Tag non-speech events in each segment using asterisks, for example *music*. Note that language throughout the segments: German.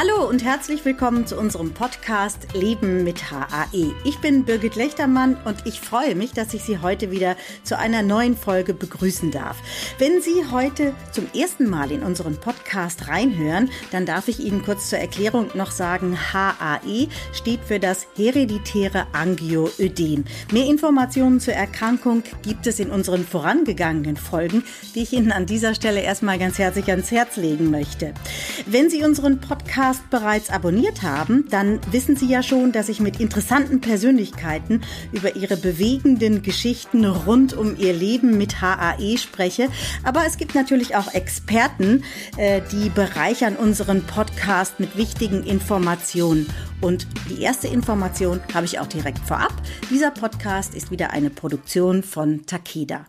Hallo und herzlich willkommen zu unserem Podcast Leben mit HAE. Ich bin Birgit Lechtermann und ich freue mich, dass ich Sie heute wieder zu einer neuen Folge begrüßen darf. Wenn Sie heute zum ersten Mal in unseren Podcast reinhören, dann darf ich Ihnen kurz zur Erklärung noch sagen, HAE steht für das hereditäre Angioödem. Mehr Informationen zur Erkrankung gibt es in unseren vorangegangenen Folgen, die ich Ihnen an dieser Stelle erstmal ganz herzlich ans Herz legen möchte. Wenn Sie unseren Podcast Podcast bereits abonniert haben, dann wissen Sie ja schon, dass ich mit interessanten Persönlichkeiten über ihre bewegenden Geschichten rund um ihr Leben mit HAE spreche. Aber es gibt natürlich auch Experten, äh, die bereichern unseren Podcast mit wichtigen Informationen. Und die erste Information habe ich auch direkt vorab. Dieser Podcast ist wieder eine Produktion von Takeda.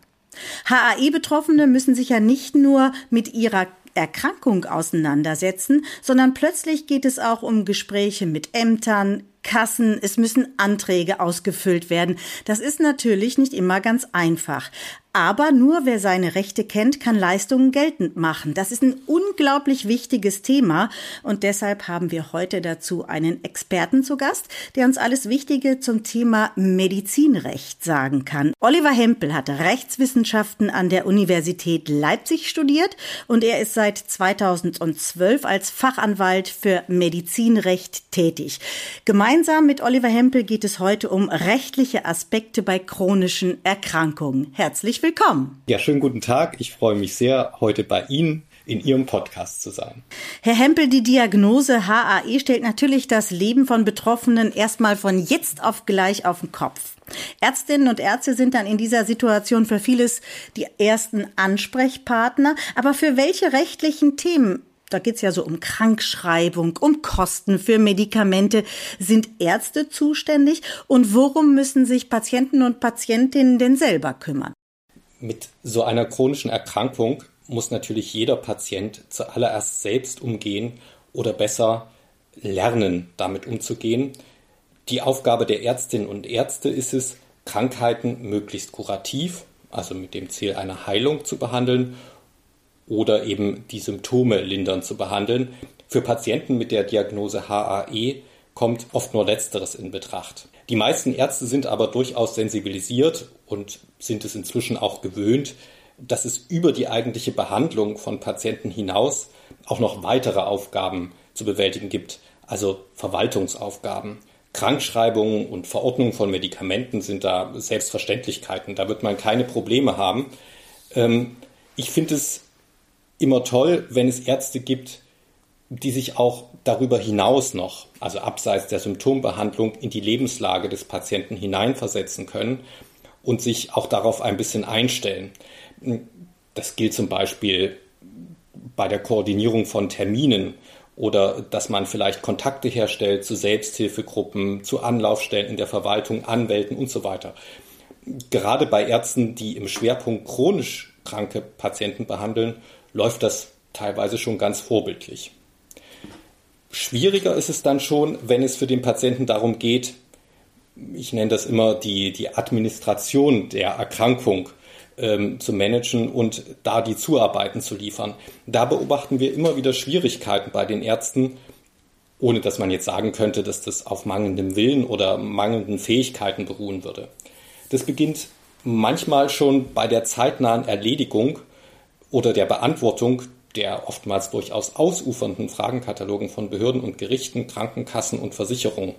HAE-Betroffene müssen sich ja nicht nur mit ihrer Erkrankung auseinandersetzen, sondern plötzlich geht es auch um Gespräche mit Ämtern, Kassen, es müssen Anträge ausgefüllt werden. Das ist natürlich nicht immer ganz einfach. Aber nur wer seine Rechte kennt, kann Leistungen geltend machen. Das ist ein unglaublich wichtiges Thema und deshalb haben wir heute dazu einen Experten zu Gast, der uns alles Wichtige zum Thema Medizinrecht sagen kann. Oliver Hempel hat Rechtswissenschaften an der Universität Leipzig studiert und er ist seit 2012 als Fachanwalt für Medizinrecht tätig. Gemeinsam mit Oliver Hempel geht es heute um rechtliche Aspekte bei chronischen Erkrankungen. Herzlich willkommen. Ja, schönen guten Tag. Ich freue mich sehr, heute bei Ihnen in Ihrem Podcast zu sein. Herr Hempel, die Diagnose HAE stellt natürlich das Leben von Betroffenen erstmal von jetzt auf gleich auf den Kopf. Ärztinnen und Ärzte sind dann in dieser Situation für vieles die ersten Ansprechpartner. Aber für welche rechtlichen Themen da geht's ja so um Krankschreibung, um Kosten für Medikamente. Sind Ärzte zuständig? Und worum müssen sich Patienten und Patientinnen denn selber kümmern? Mit so einer chronischen Erkrankung muss natürlich jeder Patient zuallererst selbst umgehen oder besser lernen, damit umzugehen. Die Aufgabe der Ärztinnen und Ärzte ist es, Krankheiten möglichst kurativ, also mit dem Ziel einer Heilung zu behandeln oder eben die Symptome lindern zu behandeln. Für Patienten mit der Diagnose HAE kommt oft nur Letzteres in Betracht. Die meisten Ärzte sind aber durchaus sensibilisiert und sind es inzwischen auch gewöhnt, dass es über die eigentliche Behandlung von Patienten hinaus auch noch weitere Aufgaben zu bewältigen gibt, also Verwaltungsaufgaben. Krankschreibungen und Verordnungen von Medikamenten sind da Selbstverständlichkeiten. Da wird man keine Probleme haben. Ähm, ich finde es immer toll, wenn es Ärzte gibt, die sich auch darüber hinaus noch, also abseits der Symptombehandlung, in die Lebenslage des Patienten hineinversetzen können und sich auch darauf ein bisschen einstellen. Das gilt zum Beispiel bei der Koordinierung von Terminen oder dass man vielleicht Kontakte herstellt zu Selbsthilfegruppen, zu Anlaufstellen in der Verwaltung, Anwälten und so weiter. Gerade bei Ärzten, die im Schwerpunkt chronisch kranke Patienten behandeln, läuft das teilweise schon ganz vorbildlich. Schwieriger ist es dann schon, wenn es für den Patienten darum geht, ich nenne das immer die, die Administration der Erkrankung ähm, zu managen und da die Zuarbeiten zu liefern. Da beobachten wir immer wieder Schwierigkeiten bei den Ärzten, ohne dass man jetzt sagen könnte, dass das auf mangelndem Willen oder mangelnden Fähigkeiten beruhen würde. Das beginnt manchmal schon bei der zeitnahen Erledigung oder der Beantwortung der oftmals durchaus ausufernden Fragenkatalogen von Behörden und Gerichten, Krankenkassen und Versicherungen.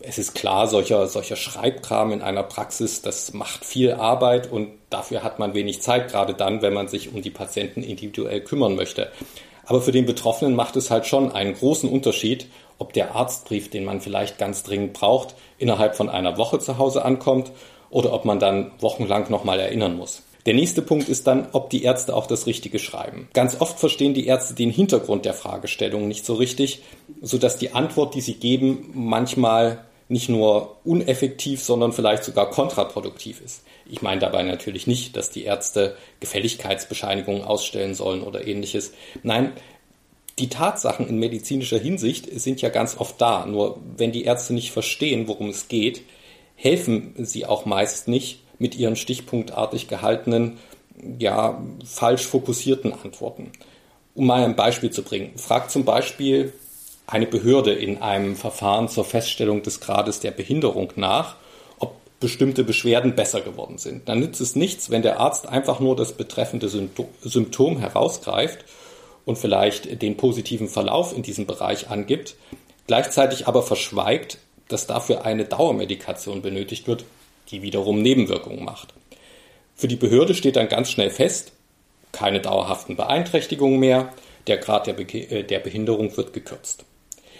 Es ist klar, solcher, solcher Schreibkram in einer Praxis, das macht viel Arbeit und dafür hat man wenig Zeit, gerade dann, wenn man sich um die Patienten individuell kümmern möchte. Aber für den Betroffenen macht es halt schon einen großen Unterschied, ob der Arztbrief, den man vielleicht ganz dringend braucht, innerhalb von einer Woche zu Hause ankommt oder ob man dann wochenlang nochmal erinnern muss. Der nächste Punkt ist dann, ob die Ärzte auch das Richtige schreiben. Ganz oft verstehen die Ärzte den Hintergrund der Fragestellung nicht so richtig, sodass die Antwort, die sie geben, manchmal nicht nur uneffektiv, sondern vielleicht sogar kontraproduktiv ist. Ich meine dabei natürlich nicht, dass die Ärzte Gefälligkeitsbescheinigungen ausstellen sollen oder ähnliches. Nein, die Tatsachen in medizinischer Hinsicht sind ja ganz oft da. Nur wenn die Ärzte nicht verstehen, worum es geht, helfen sie auch meist nicht mit ihren stichpunktartig gehaltenen, ja, falsch fokussierten Antworten. Um mal ein Beispiel zu bringen. Fragt zum Beispiel eine Behörde in einem Verfahren zur Feststellung des Grades der Behinderung nach, ob bestimmte Beschwerden besser geworden sind. Dann nützt es nichts, wenn der Arzt einfach nur das betreffende Symptom herausgreift und vielleicht den positiven Verlauf in diesem Bereich angibt, gleichzeitig aber verschweigt, dass dafür eine Dauermedikation benötigt wird, die wiederum Nebenwirkungen macht. Für die Behörde steht dann ganz schnell fest, keine dauerhaften Beeinträchtigungen mehr, der Grad der, Be äh, der Behinderung wird gekürzt.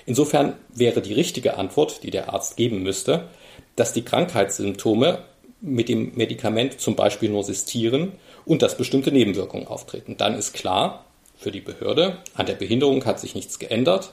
Insofern wäre die richtige Antwort, die der Arzt geben müsste, dass die Krankheitssymptome mit dem Medikament zum Beispiel nur sistieren und dass bestimmte Nebenwirkungen auftreten. Dann ist klar für die Behörde, an der Behinderung hat sich nichts geändert.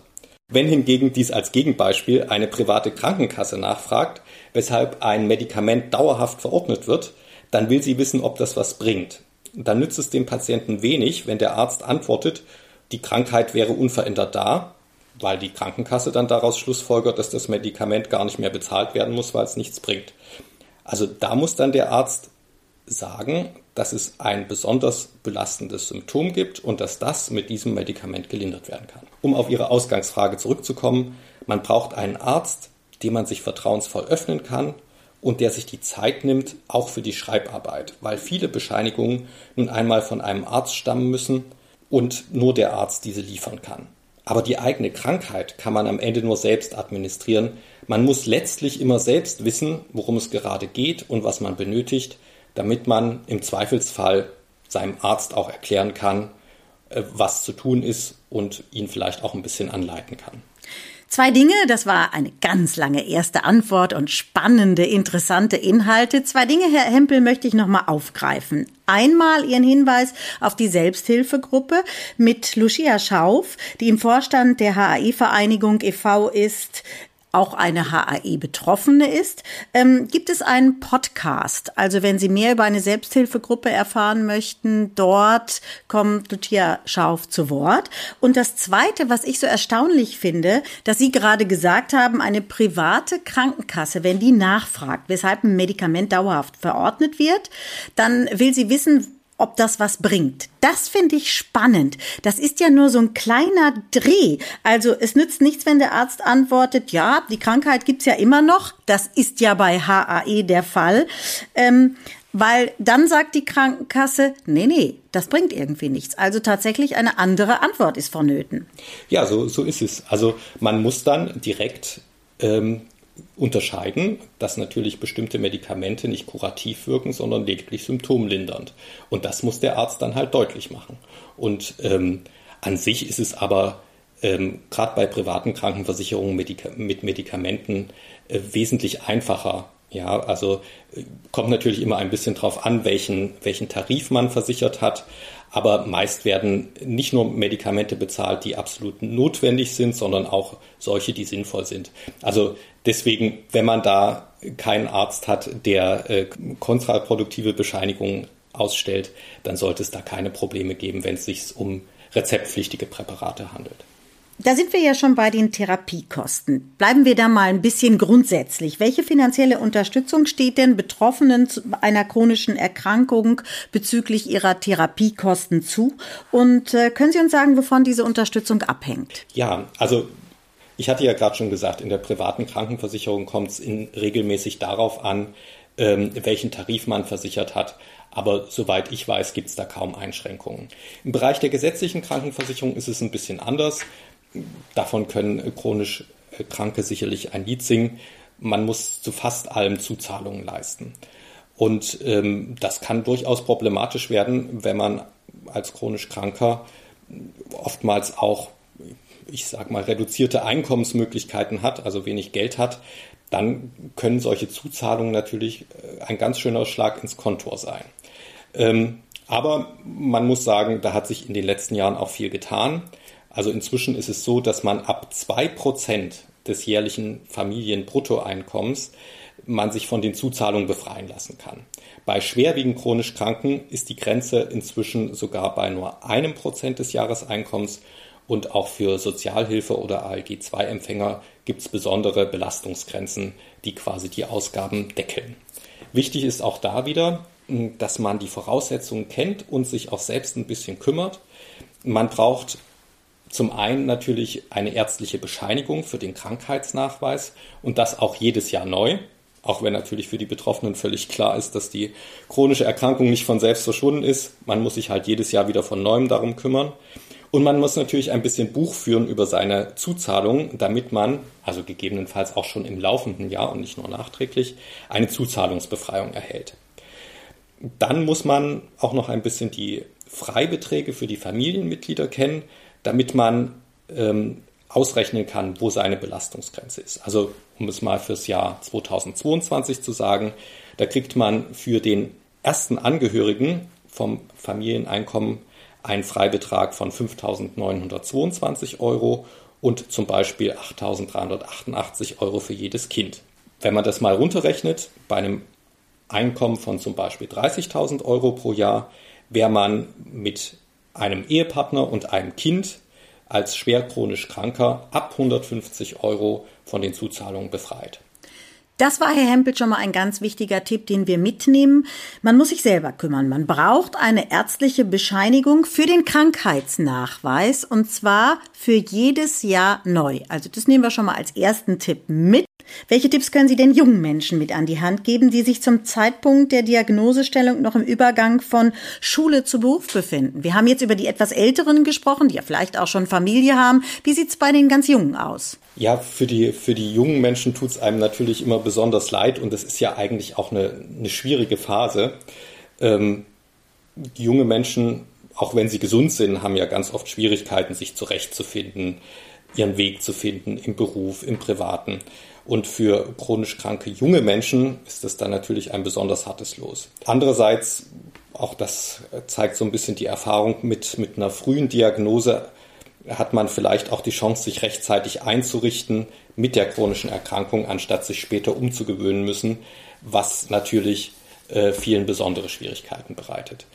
Wenn hingegen dies als Gegenbeispiel eine private Krankenkasse nachfragt, weshalb ein Medikament dauerhaft verordnet wird, dann will sie wissen, ob das was bringt. Dann nützt es dem Patienten wenig, wenn der Arzt antwortet, die Krankheit wäre unverändert da, weil die Krankenkasse dann daraus schlussfolgert, dass das Medikament gar nicht mehr bezahlt werden muss, weil es nichts bringt. Also da muss dann der Arzt sagen, dass es ein besonders belastendes Symptom gibt und dass das mit diesem Medikament gelindert werden kann. Um auf Ihre Ausgangsfrage zurückzukommen, man braucht einen Arzt, dem man sich vertrauensvoll öffnen kann und der sich die Zeit nimmt, auch für die Schreibarbeit, weil viele Bescheinigungen nun einmal von einem Arzt stammen müssen und nur der Arzt diese liefern kann. Aber die eigene Krankheit kann man am Ende nur selbst administrieren. Man muss letztlich immer selbst wissen, worum es gerade geht und was man benötigt, damit man im Zweifelsfall seinem Arzt auch erklären kann, was zu tun ist und ihn vielleicht auch ein bisschen anleiten kann. Zwei Dinge, das war eine ganz lange erste Antwort und spannende, interessante Inhalte. Zwei Dinge, Herr Hempel, möchte ich nochmal aufgreifen. Einmal Ihren Hinweis auf die Selbsthilfegruppe mit Lucia Schauf, die im Vorstand der HAI-Vereinigung e.V. ist, auch eine HAE-Betroffene ist, ähm, gibt es einen Podcast. Also wenn Sie mehr über eine Selbsthilfegruppe erfahren möchten, dort kommt Lucia Schauf zu Wort. Und das Zweite, was ich so erstaunlich finde, dass Sie gerade gesagt haben, eine private Krankenkasse, wenn die nachfragt, weshalb ein Medikament dauerhaft verordnet wird, dann will sie wissen, ob das was bringt. Das finde ich spannend. Das ist ja nur so ein kleiner Dreh. Also es nützt nichts, wenn der Arzt antwortet, ja, die Krankheit gibt's ja immer noch. Das ist ja bei HAE der Fall. Ähm, weil dann sagt die Krankenkasse, nee, nee, das bringt irgendwie nichts. Also tatsächlich eine andere Antwort ist vonnöten. Ja, so, so ist es. Also man muss dann direkt ähm, unterscheiden, dass natürlich bestimmte Medikamente nicht kurativ wirken, sondern lediglich symptomlindernd. Und das muss der Arzt dann halt deutlich machen. Und ähm, an sich ist es aber ähm, gerade bei privaten Krankenversicherungen Medika mit Medikamenten äh, wesentlich einfacher. Ja, also äh, kommt natürlich immer ein bisschen drauf an, welchen, welchen Tarif man versichert hat. Aber meist werden nicht nur Medikamente bezahlt, die absolut notwendig sind, sondern auch solche, die sinnvoll sind. Also deswegen, wenn man da keinen Arzt hat, der äh, kontraproduktive Bescheinigungen ausstellt, dann sollte es da keine Probleme geben, wenn es sich um rezeptpflichtige Präparate handelt. Da sind wir ja schon bei den Therapiekosten. Bleiben wir da mal ein bisschen grundsätzlich. Welche finanzielle Unterstützung steht denn Betroffenen einer chronischen Erkrankung bezüglich ihrer Therapiekosten zu? Und äh, können Sie uns sagen, wovon diese Unterstützung abhängt? Ja, also ich hatte ja gerade schon gesagt, in der privaten Krankenversicherung kommt es regelmäßig darauf an, ähm, welchen Tarif man versichert hat. Aber soweit ich weiß, gibt es da kaum Einschränkungen. Im Bereich der gesetzlichen Krankenversicherung ist es ein bisschen anders. Davon können chronisch Kranke sicherlich ein Lied singen. Man muss zu fast allem Zuzahlungen leisten. Und ähm, das kann durchaus problematisch werden, wenn man als chronisch Kranker oftmals auch, ich sag mal, reduzierte Einkommensmöglichkeiten hat, also wenig Geld hat, dann können solche Zuzahlungen natürlich äh, ein ganz schöner Schlag ins Kontor sein. Ähm, aber man muss sagen, da hat sich in den letzten Jahren auch viel getan. Also inzwischen ist es so, dass man ab zwei Prozent des jährlichen Familienbruttoeinkommens man sich von den Zuzahlungen befreien lassen kann. Bei schwerwiegend chronisch Kranken ist die Grenze inzwischen sogar bei nur einem Prozent des Jahreseinkommens und auch für Sozialhilfe oder ALG-2-Empfänger gibt es besondere Belastungsgrenzen, die quasi die Ausgaben deckeln. Wichtig ist auch da wieder, dass man die Voraussetzungen kennt und sich auch selbst ein bisschen kümmert. Man braucht zum einen natürlich eine ärztliche Bescheinigung für den Krankheitsnachweis und das auch jedes Jahr neu. Auch wenn natürlich für die Betroffenen völlig klar ist, dass die chronische Erkrankung nicht von selbst verschwunden ist. Man muss sich halt jedes Jahr wieder von neuem darum kümmern. Und man muss natürlich ein bisschen Buch führen über seine Zuzahlung, damit man, also gegebenenfalls auch schon im laufenden Jahr und nicht nur nachträglich, eine Zuzahlungsbefreiung erhält. Dann muss man auch noch ein bisschen die Freibeträge für die Familienmitglieder kennen, damit man ähm, ausrechnen kann, wo seine Belastungsgrenze ist. Also um es mal fürs Jahr 2022 zu sagen, da kriegt man für den ersten Angehörigen vom Familieneinkommen einen Freibetrag von 5.922 Euro und zum Beispiel 8.388 Euro für jedes Kind. Wenn man das mal runterrechnet, bei einem Einkommen von zum Beispiel 30.000 Euro pro Jahr, wäre man mit einem Ehepartner und einem Kind als schwer chronisch Kranker ab 150 Euro von den Zuzahlungen befreit. Das war, Herr Hempel, schon mal ein ganz wichtiger Tipp, den wir mitnehmen. Man muss sich selber kümmern. Man braucht eine ärztliche Bescheinigung für den Krankheitsnachweis und zwar für jedes Jahr neu. Also das nehmen wir schon mal als ersten Tipp mit. Welche Tipps können Sie denn jungen Menschen mit an die Hand geben, die sich zum Zeitpunkt der Diagnosestellung noch im Übergang von Schule zu Beruf befinden? Wir haben jetzt über die etwas Älteren gesprochen, die ja vielleicht auch schon Familie haben. Wie sieht es bei den ganz Jungen aus? Ja, für die, für die jungen Menschen tut es einem natürlich immer besonders leid und das ist ja eigentlich auch eine, eine schwierige Phase. Ähm, junge Menschen, auch wenn sie gesund sind, haben ja ganz oft Schwierigkeiten, sich zurechtzufinden, ihren Weg zu finden im Beruf, im Privaten. Und für chronisch kranke junge Menschen ist das dann natürlich ein besonders hartes Los. Andererseits, auch das zeigt so ein bisschen die Erfahrung mit, mit einer frühen Diagnose, hat man vielleicht auch die Chance, sich rechtzeitig einzurichten mit der chronischen Erkrankung, anstatt sich später umzugewöhnen müssen, was natürlich äh, vielen besondere Schwierigkeiten bereitet.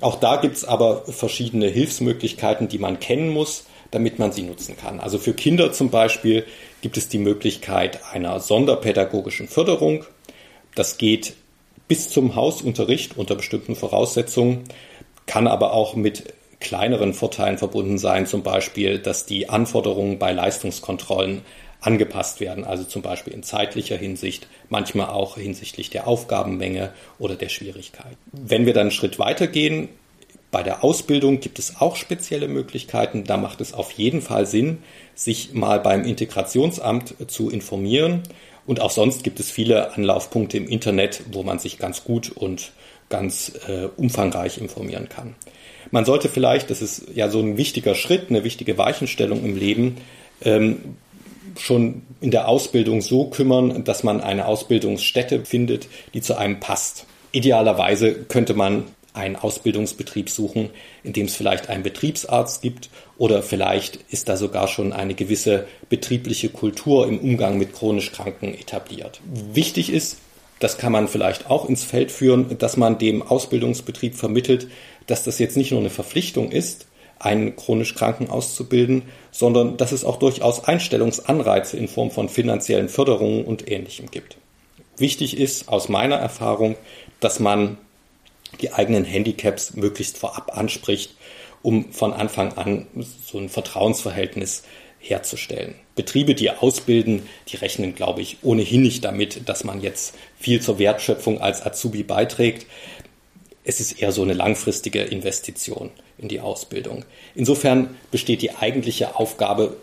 Auch da gibt es aber verschiedene Hilfsmöglichkeiten, die man kennen muss damit man sie nutzen kann. Also für Kinder zum Beispiel gibt es die Möglichkeit einer sonderpädagogischen Förderung. Das geht bis zum Hausunterricht unter bestimmten Voraussetzungen, kann aber auch mit kleineren Vorteilen verbunden sein, zum Beispiel, dass die Anforderungen bei Leistungskontrollen angepasst werden, also zum Beispiel in zeitlicher Hinsicht, manchmal auch hinsichtlich der Aufgabenmenge oder der Schwierigkeit. Wenn wir dann einen Schritt weitergehen, bei der Ausbildung gibt es auch spezielle Möglichkeiten. Da macht es auf jeden Fall Sinn, sich mal beim Integrationsamt zu informieren. Und auch sonst gibt es viele Anlaufpunkte im Internet, wo man sich ganz gut und ganz äh, umfangreich informieren kann. Man sollte vielleicht, das ist ja so ein wichtiger Schritt, eine wichtige Weichenstellung im Leben, ähm, schon in der Ausbildung so kümmern, dass man eine Ausbildungsstätte findet, die zu einem passt. Idealerweise könnte man einen Ausbildungsbetrieb suchen, in dem es vielleicht einen Betriebsarzt gibt oder vielleicht ist da sogar schon eine gewisse betriebliche Kultur im Umgang mit chronisch Kranken etabliert. Wichtig ist, das kann man vielleicht auch ins Feld führen, dass man dem Ausbildungsbetrieb vermittelt, dass das jetzt nicht nur eine Verpflichtung ist, einen chronisch Kranken auszubilden, sondern dass es auch durchaus Einstellungsanreize in Form von finanziellen Förderungen und Ähnlichem gibt. Wichtig ist aus meiner Erfahrung, dass man die eigenen Handicaps möglichst vorab anspricht, um von Anfang an so ein Vertrauensverhältnis herzustellen. Betriebe, die ausbilden, die rechnen, glaube ich, ohnehin nicht damit, dass man jetzt viel zur Wertschöpfung als Azubi beiträgt. Es ist eher so eine langfristige Investition in die Ausbildung. Insofern besteht die eigentliche Aufgabe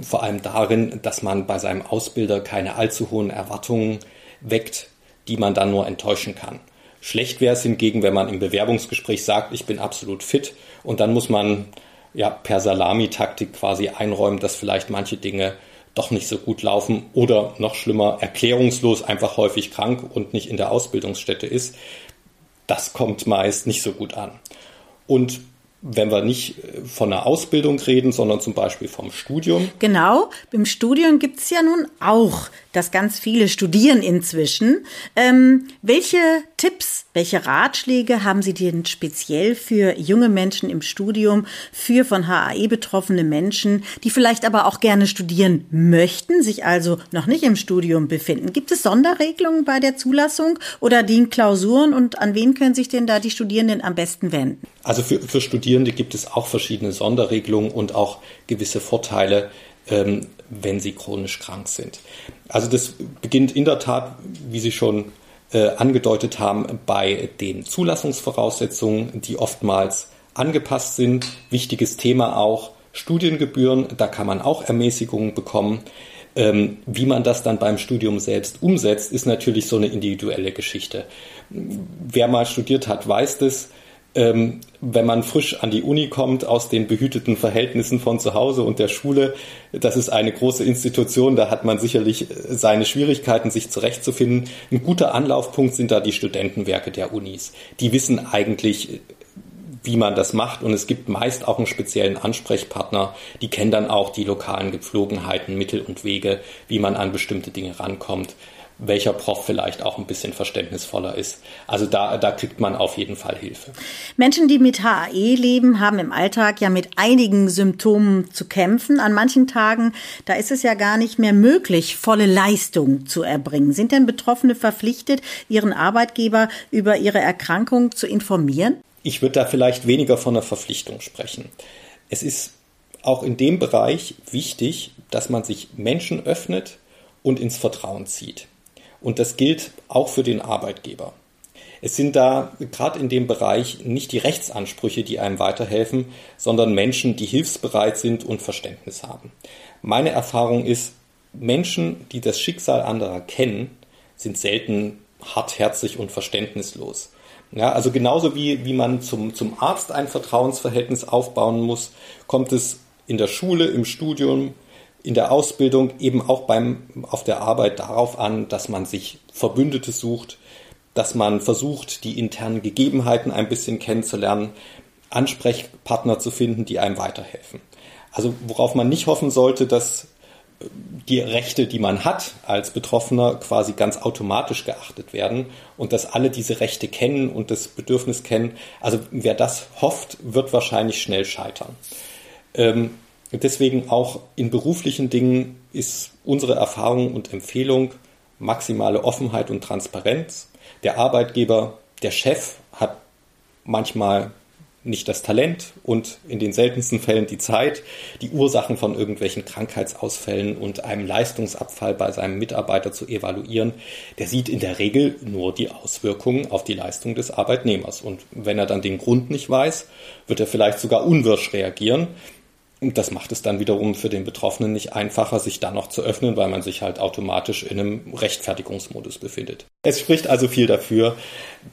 vor allem darin, dass man bei seinem Ausbilder keine allzu hohen Erwartungen weckt, die man dann nur enttäuschen kann. Schlecht wäre es hingegen, wenn man im Bewerbungsgespräch sagt, ich bin absolut fit und dann muss man ja per Salamitaktik quasi einräumen, dass vielleicht manche Dinge doch nicht so gut laufen oder noch schlimmer, erklärungslos einfach häufig krank und nicht in der Ausbildungsstätte ist. Das kommt meist nicht so gut an. Und wenn wir nicht von einer Ausbildung reden, sondern zum Beispiel vom Studium. Genau, im Studium gibt es ja nun auch, dass ganz viele studieren inzwischen. Ähm, welche Tipps, welche Ratschläge haben Sie denn speziell für junge Menschen im Studium, für von HAE betroffene Menschen, die vielleicht aber auch gerne studieren möchten, sich also noch nicht im Studium befinden? Gibt es Sonderregelungen bei der Zulassung oder die Klausuren und an wen können sich denn da die Studierenden am besten wenden? Also für, für Studierende gibt es auch verschiedene Sonderregelungen und auch gewisse Vorteile, ähm, wenn sie chronisch krank sind. Also das beginnt in der Tat, wie Sie schon äh, angedeutet haben, bei den Zulassungsvoraussetzungen, die oftmals angepasst sind. Wichtiges Thema auch Studiengebühren, da kann man auch Ermäßigungen bekommen. Ähm, wie man das dann beim Studium selbst umsetzt, ist natürlich so eine individuelle Geschichte. Wer mal studiert hat, weiß das ähm, wenn man frisch an die Uni kommt aus den behüteten Verhältnissen von zu Hause und der Schule, das ist eine große Institution, da hat man sicherlich äh, seine Schwierigkeiten, sich zurechtzufinden. Ein guter Anlaufpunkt sind da die Studentenwerke der Unis. Die wissen eigentlich, wie man das macht und es gibt meist auch einen speziellen Ansprechpartner, die kennen dann auch die lokalen Gepflogenheiten, Mittel und Wege, wie man an bestimmte Dinge rankommt welcher Prof vielleicht auch ein bisschen verständnisvoller ist. Also da, da kriegt man auf jeden Fall Hilfe. Menschen, die mit HAE leben, haben im Alltag ja mit einigen Symptomen zu kämpfen. An manchen Tagen, da ist es ja gar nicht mehr möglich, volle Leistung zu erbringen. Sind denn Betroffene verpflichtet, ihren Arbeitgeber über ihre Erkrankung zu informieren? Ich würde da vielleicht weniger von einer Verpflichtung sprechen. Es ist auch in dem Bereich wichtig, dass man sich Menschen öffnet und ins Vertrauen zieht. Und das gilt auch für den Arbeitgeber. Es sind da gerade in dem Bereich nicht die Rechtsansprüche, die einem weiterhelfen, sondern Menschen, die hilfsbereit sind und Verständnis haben. Meine Erfahrung ist, Menschen, die das Schicksal anderer kennen, sind selten hartherzig und verständnislos. Ja, also genauso wie, wie man zum, zum Arzt ein Vertrauensverhältnis aufbauen muss, kommt es in der Schule, im Studium, in der Ausbildung eben auch beim, auf der Arbeit darauf an, dass man sich Verbündete sucht, dass man versucht, die internen Gegebenheiten ein bisschen kennenzulernen, Ansprechpartner zu finden, die einem weiterhelfen. Also worauf man nicht hoffen sollte, dass die Rechte, die man hat als Betroffener, quasi ganz automatisch geachtet werden und dass alle diese Rechte kennen und das Bedürfnis kennen. Also wer das hofft, wird wahrscheinlich schnell scheitern. Ähm, Deswegen auch in beruflichen Dingen ist unsere Erfahrung und Empfehlung maximale Offenheit und Transparenz. Der Arbeitgeber, der Chef hat manchmal nicht das Talent und in den seltensten Fällen die Zeit, die Ursachen von irgendwelchen Krankheitsausfällen und einem Leistungsabfall bei seinem Mitarbeiter zu evaluieren. Der sieht in der Regel nur die Auswirkungen auf die Leistung des Arbeitnehmers. Und wenn er dann den Grund nicht weiß, wird er vielleicht sogar unwirsch reagieren. Und das macht es dann wiederum für den Betroffenen nicht einfacher, sich dann noch zu öffnen, weil man sich halt automatisch in einem Rechtfertigungsmodus befindet. Es spricht also viel dafür,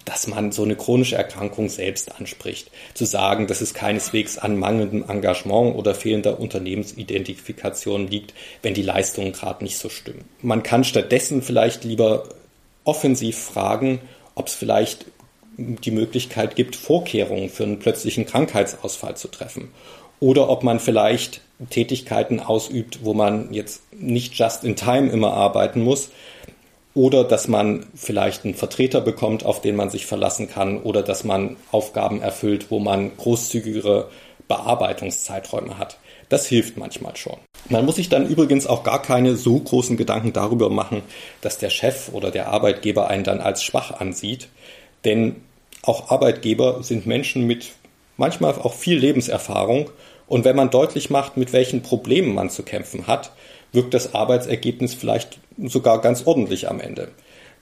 dass man so eine chronische Erkrankung selbst anspricht. Zu sagen, dass es keineswegs an mangelndem Engagement oder fehlender Unternehmensidentifikation liegt, wenn die Leistungen gerade nicht so stimmen. Man kann stattdessen vielleicht lieber offensiv fragen, ob es vielleicht die Möglichkeit gibt, Vorkehrungen für einen plötzlichen Krankheitsausfall zu treffen oder ob man vielleicht Tätigkeiten ausübt, wo man jetzt nicht just in time immer arbeiten muss oder dass man vielleicht einen Vertreter bekommt, auf den man sich verlassen kann oder dass man Aufgaben erfüllt, wo man großzügigere Bearbeitungszeiträume hat. Das hilft manchmal schon. Man muss sich dann übrigens auch gar keine so großen Gedanken darüber machen, dass der Chef oder der Arbeitgeber einen dann als schwach ansieht, denn auch Arbeitgeber sind Menschen mit manchmal auch viel Lebenserfahrung und wenn man deutlich macht, mit welchen Problemen man zu kämpfen hat, wirkt das Arbeitsergebnis vielleicht sogar ganz ordentlich am Ende.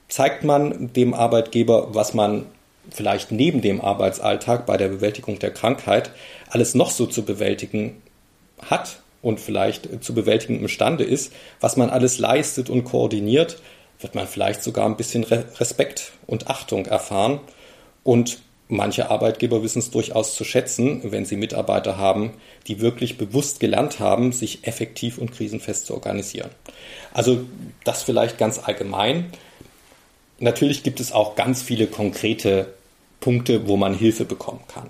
Zeigt man dem Arbeitgeber, was man vielleicht neben dem Arbeitsalltag bei der Bewältigung der Krankheit alles noch so zu bewältigen hat und vielleicht zu bewältigen imstande ist, was man alles leistet und koordiniert, wird man vielleicht sogar ein bisschen Respekt und Achtung erfahren und Manche Arbeitgeber wissen es durchaus zu schätzen, wenn sie Mitarbeiter haben, die wirklich bewusst gelernt haben, sich effektiv und krisenfest zu organisieren. Also das vielleicht ganz allgemein. Natürlich gibt es auch ganz viele konkrete Punkte, wo man Hilfe bekommen kann.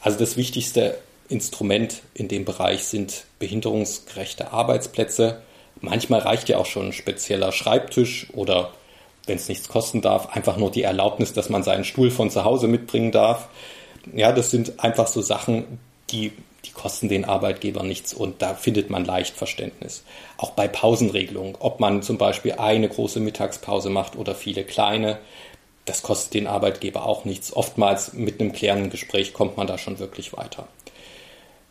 Also das wichtigste Instrument in dem Bereich sind behinderungsgerechte Arbeitsplätze. Manchmal reicht ja auch schon ein spezieller Schreibtisch oder wenn es nichts kosten darf, einfach nur die Erlaubnis, dass man seinen Stuhl von zu Hause mitbringen darf. Ja, das sind einfach so Sachen, die, die kosten den Arbeitgeber nichts und da findet man leicht Verständnis. Auch bei Pausenregelungen, ob man zum Beispiel eine große Mittagspause macht oder viele kleine, das kostet den Arbeitgeber auch nichts. Oftmals mit einem klärenden Gespräch kommt man da schon wirklich weiter.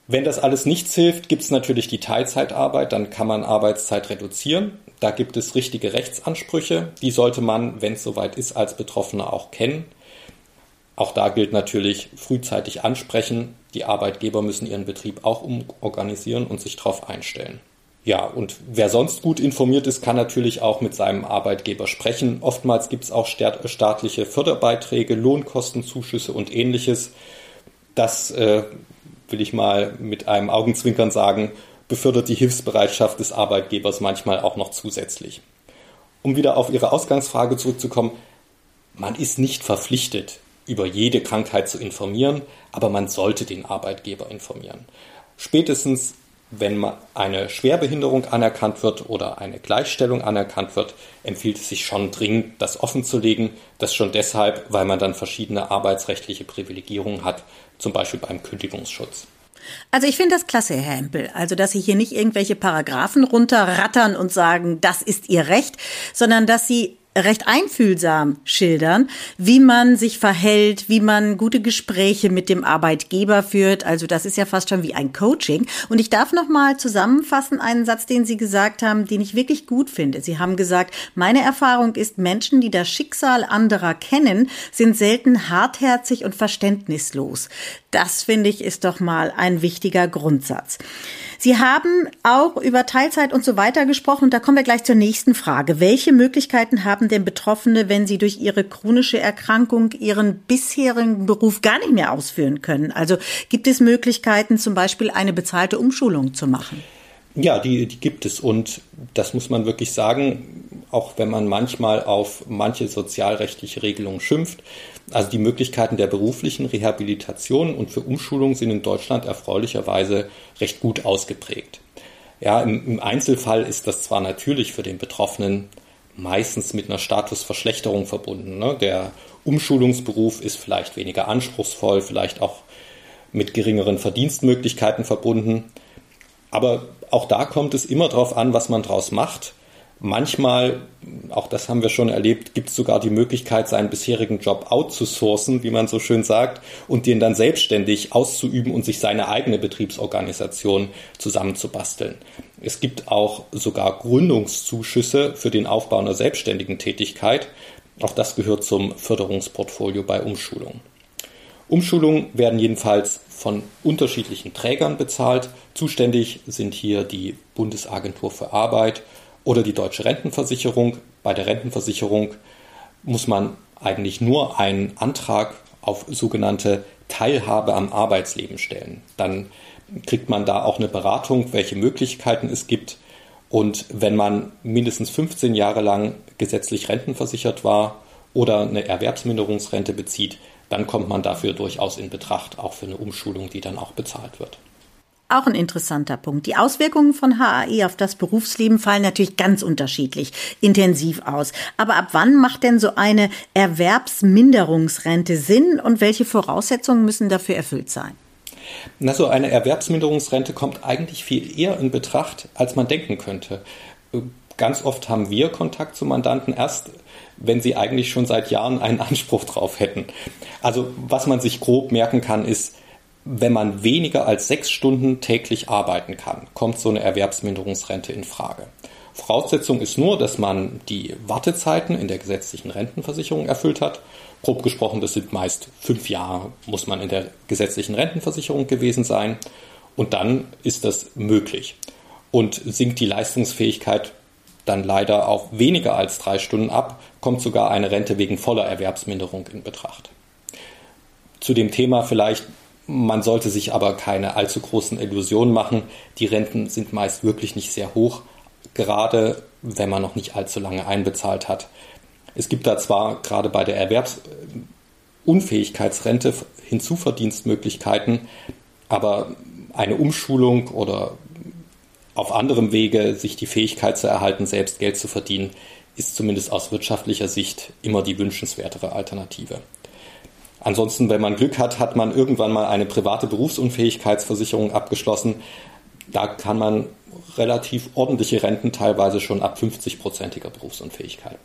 Wenn das alles nichts hilft, gibt es natürlich die Teilzeitarbeit, dann kann man Arbeitszeit reduzieren. Da gibt es richtige Rechtsansprüche, die sollte man, wenn es soweit ist, als Betroffener auch kennen. Auch da gilt natürlich frühzeitig ansprechen. Die Arbeitgeber müssen ihren Betrieb auch umorganisieren und sich darauf einstellen. Ja, und wer sonst gut informiert ist, kann natürlich auch mit seinem Arbeitgeber sprechen. Oftmals gibt es auch staatliche Förderbeiträge, Lohnkostenzuschüsse und ähnliches. Das äh, will ich mal mit einem Augenzwinkern sagen, befördert die Hilfsbereitschaft des Arbeitgebers manchmal auch noch zusätzlich. Um wieder auf Ihre Ausgangsfrage zurückzukommen, man ist nicht verpflichtet, über jede Krankheit zu informieren, aber man sollte den Arbeitgeber informieren. Spätestens, wenn eine Schwerbehinderung anerkannt wird oder eine Gleichstellung anerkannt wird, empfiehlt es sich schon dringend, das offenzulegen. Das schon deshalb, weil man dann verschiedene arbeitsrechtliche Privilegierungen hat, zum Beispiel beim Kündigungsschutz. Also ich finde das klasse, Herr Hempel. Also, dass Sie hier nicht irgendwelche Paragraphen runterrattern und sagen, das ist Ihr Recht, sondern dass Sie recht einfühlsam schildern, wie man sich verhält, wie man gute Gespräche mit dem Arbeitgeber führt. Also das ist ja fast schon wie ein Coaching. Und ich darf noch mal zusammenfassen einen Satz, den Sie gesagt haben, den ich wirklich gut finde. Sie haben gesagt, meine Erfahrung ist, Menschen, die das Schicksal anderer kennen, sind selten hartherzig und verständnislos. Das finde ich ist doch mal ein wichtiger Grundsatz. Sie haben auch über Teilzeit und so weiter gesprochen. Und da kommen wir gleich zur nächsten Frage. Welche Möglichkeiten haben denn Betroffene, wenn sie durch ihre chronische Erkrankung ihren bisherigen Beruf gar nicht mehr ausführen können? Also gibt es Möglichkeiten, zum Beispiel eine bezahlte Umschulung zu machen? Ja, die, die gibt es. Und das muss man wirklich sagen, auch wenn man manchmal auf manche sozialrechtliche Regelungen schimpft. Also die Möglichkeiten der beruflichen Rehabilitation und für Umschulung sind in Deutschland erfreulicherweise recht gut ausgeprägt. Ja, im, im Einzelfall ist das zwar natürlich für den Betroffenen meistens mit einer Statusverschlechterung verbunden. Ne? Der Umschulungsberuf ist vielleicht weniger anspruchsvoll, vielleicht auch mit geringeren Verdienstmöglichkeiten verbunden. Aber auch da kommt es immer darauf an, was man daraus macht. Manchmal, auch das haben wir schon erlebt, gibt es sogar die Möglichkeit, seinen bisherigen Job outzusourcen, wie man so schön sagt, und den dann selbstständig auszuüben und sich seine eigene Betriebsorganisation zusammenzubasteln. Es gibt auch sogar Gründungszuschüsse für den Aufbau einer selbstständigen Tätigkeit. Auch das gehört zum Förderungsportfolio bei Umschulung. Umschulungen werden jedenfalls von unterschiedlichen Trägern bezahlt. Zuständig sind hier die Bundesagentur für Arbeit oder die deutsche Rentenversicherung. Bei der Rentenversicherung muss man eigentlich nur einen Antrag auf sogenannte Teilhabe am Arbeitsleben stellen. Dann kriegt man da auch eine Beratung, welche Möglichkeiten es gibt. Und wenn man mindestens 15 Jahre lang gesetzlich rentenversichert war oder eine Erwerbsminderungsrente bezieht, dann kommt man dafür durchaus in Betracht, auch für eine Umschulung, die dann auch bezahlt wird. Auch ein interessanter Punkt. Die Auswirkungen von HAE auf das Berufsleben fallen natürlich ganz unterschiedlich intensiv aus. Aber ab wann macht denn so eine Erwerbsminderungsrente Sinn und welche Voraussetzungen müssen dafür erfüllt sein? Na, so eine Erwerbsminderungsrente kommt eigentlich viel eher in Betracht, als man denken könnte. Ganz oft haben wir Kontakt zu Mandanten erst, wenn sie eigentlich schon seit Jahren einen Anspruch drauf hätten. Also was man sich grob merken kann, ist, wenn man weniger als sechs Stunden täglich arbeiten kann, kommt so eine Erwerbsminderungsrente in Frage. Voraussetzung ist nur, dass man die Wartezeiten in der gesetzlichen Rentenversicherung erfüllt hat. Grob gesprochen, das sind meist fünf Jahre, muss man in der gesetzlichen Rentenversicherung gewesen sein. Und dann ist das möglich. Und sinkt die Leistungsfähigkeit dann leider auf weniger als drei Stunden ab, kommt sogar eine Rente wegen voller Erwerbsminderung in Betracht. Zu dem Thema vielleicht man sollte sich aber keine allzu großen Illusionen machen. Die Renten sind meist wirklich nicht sehr hoch, gerade wenn man noch nicht allzu lange einbezahlt hat. Es gibt da zwar gerade bei der Unfähigkeitsrente, Hinzuverdienstmöglichkeiten, aber eine Umschulung oder auf anderem Wege sich die Fähigkeit zu erhalten, selbst Geld zu verdienen, ist zumindest aus wirtschaftlicher Sicht immer die wünschenswertere Alternative. Ansonsten, wenn man Glück hat, hat man irgendwann mal eine private Berufsunfähigkeitsversicherung abgeschlossen. Da kann man relativ ordentliche Renten teilweise schon ab 50-prozentiger Berufsunfähigkeit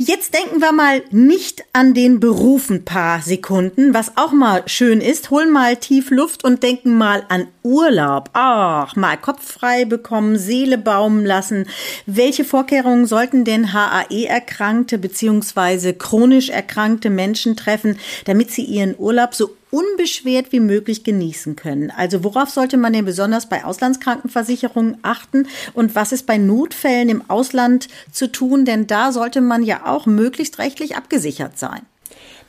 Jetzt denken wir mal nicht an den Beruf ein paar Sekunden, was auch mal schön ist. Holen mal tief Luft und denken mal an Urlaub. Ach, mal Kopf frei bekommen, Seele baumen lassen. Welche Vorkehrungen sollten denn HAE-Erkrankte bzw. chronisch erkrankte Menschen treffen, damit sie ihren Urlaub so unbeschwert wie möglich genießen können. Also worauf sollte man denn besonders bei Auslandskrankenversicherungen achten und was ist bei Notfällen im Ausland zu tun? Denn da sollte man ja auch möglichst rechtlich abgesichert sein.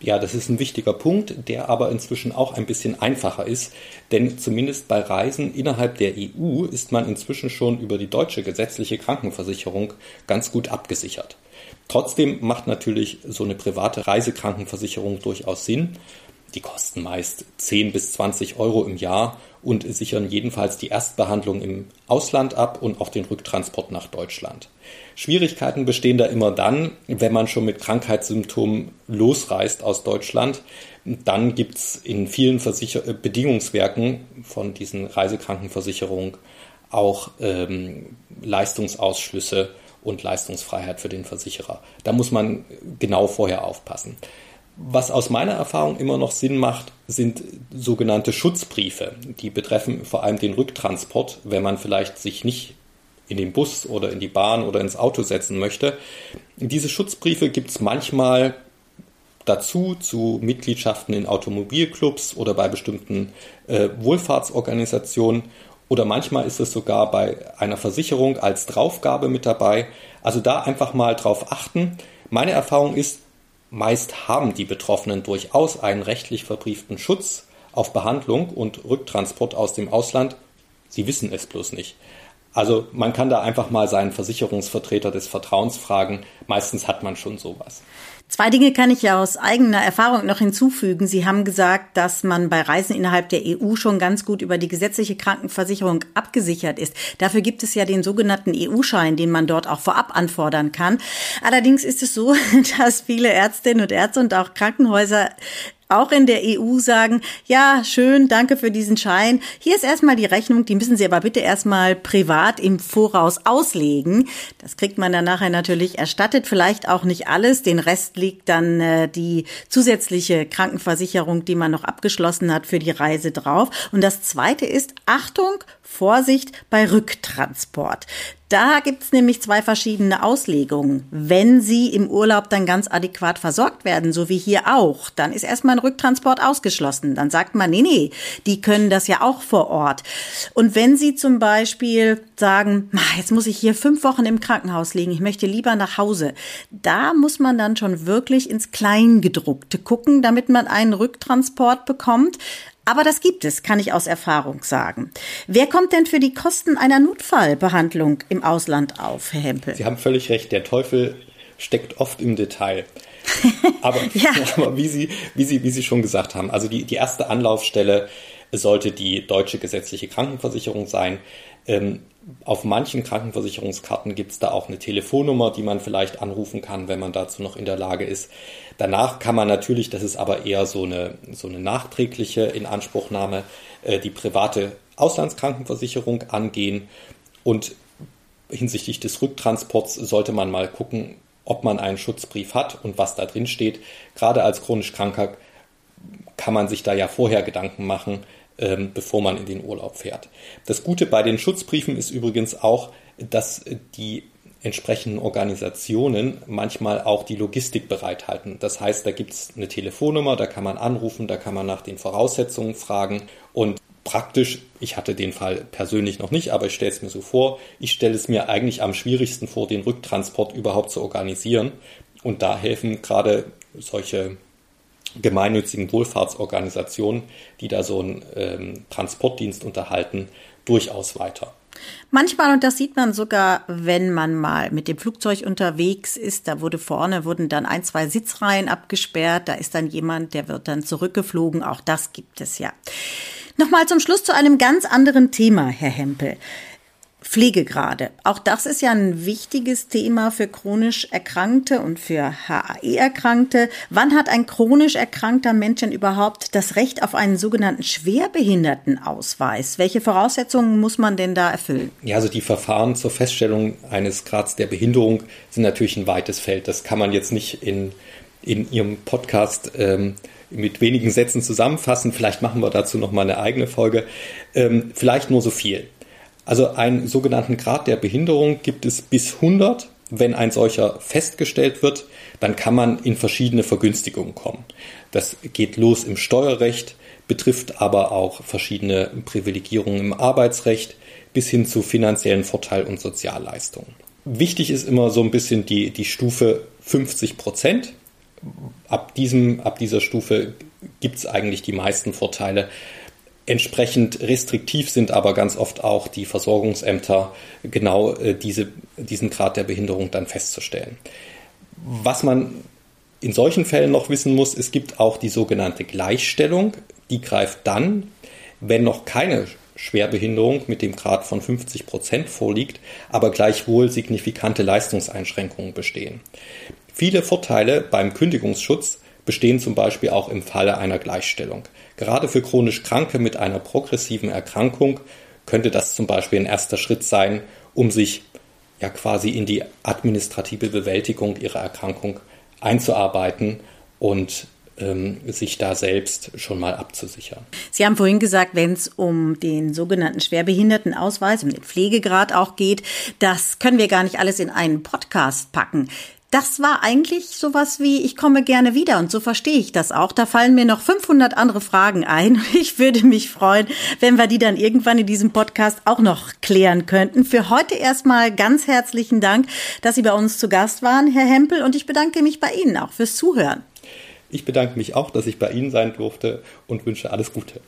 Ja, das ist ein wichtiger Punkt, der aber inzwischen auch ein bisschen einfacher ist, denn zumindest bei Reisen innerhalb der EU ist man inzwischen schon über die deutsche gesetzliche Krankenversicherung ganz gut abgesichert. Trotzdem macht natürlich so eine private Reisekrankenversicherung durchaus Sinn, die kosten meist 10 bis 20 Euro im Jahr und sichern jedenfalls die Erstbehandlung im Ausland ab und auch den Rücktransport nach Deutschland. Schwierigkeiten bestehen da immer dann, wenn man schon mit Krankheitssymptomen losreist aus Deutschland. Dann gibt es in vielen Versicher Bedingungswerken von diesen Reisekrankenversicherungen auch ähm, Leistungsausschlüsse und Leistungsfreiheit für den Versicherer. Da muss man genau vorher aufpassen. Was aus meiner Erfahrung immer noch Sinn macht, sind sogenannte Schutzbriefe. Die betreffen vor allem den Rücktransport, wenn man vielleicht sich nicht in den Bus oder in die Bahn oder ins Auto setzen möchte. Diese Schutzbriefe gibt es manchmal dazu zu Mitgliedschaften in Automobilclubs oder bei bestimmten äh, Wohlfahrtsorganisationen oder manchmal ist es sogar bei einer Versicherung als Draufgabe mit dabei. Also da einfach mal drauf achten. Meine Erfahrung ist, Meist haben die Betroffenen durchaus einen rechtlich verbrieften Schutz auf Behandlung und Rücktransport aus dem Ausland. Sie wissen es bloß nicht. Also man kann da einfach mal seinen Versicherungsvertreter des Vertrauens fragen. Meistens hat man schon sowas. Zwei Dinge kann ich ja aus eigener Erfahrung noch hinzufügen. Sie haben gesagt, dass man bei Reisen innerhalb der EU schon ganz gut über die gesetzliche Krankenversicherung abgesichert ist. Dafür gibt es ja den sogenannten EU-Schein, den man dort auch vorab anfordern kann. Allerdings ist es so, *laughs* dass viele Ärztinnen und Ärzte und auch Krankenhäuser auch in der EU sagen, ja, schön, danke für diesen Schein. Hier ist erstmal die Rechnung, die müssen Sie aber bitte erstmal privat im Voraus auslegen. Das kriegt man dann nachher natürlich erstattet, vielleicht auch nicht alles. Den Rest liegt dann äh, die zusätzliche Krankenversicherung, die man noch abgeschlossen hat für die Reise drauf. Und das zweite ist, Achtung, Vorsicht bei Rücktransport. Da gibt's nämlich zwei verschiedene Auslegungen. Wenn Sie im Urlaub dann ganz adäquat versorgt werden, so wie hier auch, dann ist erstmal ein Rücktransport ausgeschlossen. Dann sagt man, nee, nee, die können das ja auch vor Ort. Und wenn Sie zum Beispiel sagen, jetzt muss ich hier fünf Wochen im Krankenhaus liegen, ich möchte lieber nach Hause, da muss man dann schon wirklich ins Kleingedruckte gucken, damit man einen Rücktransport bekommt. Aber das gibt es, kann ich aus Erfahrung sagen. Wer kommt denn für die Kosten einer Notfallbehandlung im Ausland auf, Herr Hempel? Sie haben völlig recht, der Teufel steckt oft im Detail. *laughs* Aber, ja. *laughs* aber wie, Sie, wie, Sie, wie Sie schon gesagt haben, also die, die erste Anlaufstelle sollte die deutsche gesetzliche Krankenversicherung sein. Ähm, auf manchen Krankenversicherungskarten gibt es da auch eine Telefonnummer, die man vielleicht anrufen kann, wenn man dazu noch in der Lage ist. Danach kann man natürlich, das ist aber eher so eine, so eine nachträgliche Inanspruchnahme, äh, die private Auslandskrankenversicherung angehen. Und hinsichtlich des Rücktransports sollte man mal gucken, ob man einen Schutzbrief hat und was da drin steht. Gerade als chronisch Kranker kann man sich da ja vorher Gedanken machen, ähm, bevor man in den Urlaub fährt. Das Gute bei den Schutzbriefen ist übrigens auch, dass die entsprechenden Organisationen manchmal auch die Logistik bereithalten. Das heißt, da gibt es eine Telefonnummer, da kann man anrufen, da kann man nach den Voraussetzungen fragen und praktisch, ich hatte den Fall persönlich noch nicht, aber ich stelle es mir so vor, ich stelle es mir eigentlich am schwierigsten vor, den Rücktransport überhaupt zu organisieren. Und da helfen gerade solche gemeinnützigen Wohlfahrtsorganisationen, die da so einen ähm, Transportdienst unterhalten, durchaus weiter. Manchmal, und das sieht man sogar, wenn man mal mit dem Flugzeug unterwegs ist, da wurde vorne, wurden dann ein, zwei Sitzreihen abgesperrt, da ist dann jemand, der wird dann zurückgeflogen, auch das gibt es ja. Nochmal zum Schluss zu einem ganz anderen Thema, Herr Hempel. Pflegegrade. Auch das ist ja ein wichtiges Thema für chronisch Erkrankte und für HAE-Erkrankte. Wann hat ein chronisch erkrankter Mensch denn überhaupt das Recht auf einen sogenannten Schwerbehindertenausweis? Welche Voraussetzungen muss man denn da erfüllen? Ja, also die Verfahren zur Feststellung eines Grads der Behinderung sind natürlich ein weites Feld. Das kann man jetzt nicht in, in Ihrem Podcast ähm, mit wenigen Sätzen zusammenfassen. Vielleicht machen wir dazu noch mal eine eigene Folge. Ähm, vielleicht nur so viel. Also einen sogenannten Grad der Behinderung gibt es bis 100. Wenn ein solcher festgestellt wird, dann kann man in verschiedene Vergünstigungen kommen. Das geht los im Steuerrecht, betrifft aber auch verschiedene Privilegierungen im Arbeitsrecht bis hin zu finanziellen Vorteil und Sozialleistungen. Wichtig ist immer so ein bisschen die, die Stufe 50 Prozent. Ab, ab dieser Stufe gibt es eigentlich die meisten Vorteile. Entsprechend restriktiv sind aber ganz oft auch die Versorgungsämter, genau äh, diese, diesen Grad der Behinderung dann festzustellen. Was man in solchen Fällen noch wissen muss, es gibt auch die sogenannte Gleichstellung. Die greift dann, wenn noch keine Schwerbehinderung mit dem Grad von 50 Prozent vorliegt, aber gleichwohl signifikante Leistungseinschränkungen bestehen. Viele Vorteile beim Kündigungsschutz bestehen zum Beispiel auch im Falle einer Gleichstellung. Gerade für chronisch Kranke mit einer progressiven Erkrankung könnte das zum Beispiel ein erster Schritt sein, um sich ja quasi in die administrative Bewältigung ihrer Erkrankung einzuarbeiten und ähm, sich da selbst schon mal abzusichern. Sie haben vorhin gesagt, wenn es um den sogenannten Schwerbehindertenausweis, um den Pflegegrad auch geht, das können wir gar nicht alles in einen Podcast packen das war eigentlich sowas wie, ich komme gerne wieder und so verstehe ich das auch. Da fallen mir noch 500 andere Fragen ein. *laughs* Ich würde mich freuen, wenn wir die dann irgendwann in diesem Podcast auch noch klären könnten. Für heute erstmal ganz herzlichen Dank, dass Sie bei uns zu Gast waren, Herr Hempel, und ich bedanke mich bei Ihnen auch fürs Zuhören. Ich bedanke mich auch, dass ich bei Ihnen sein durfte und wünsche alles Gute.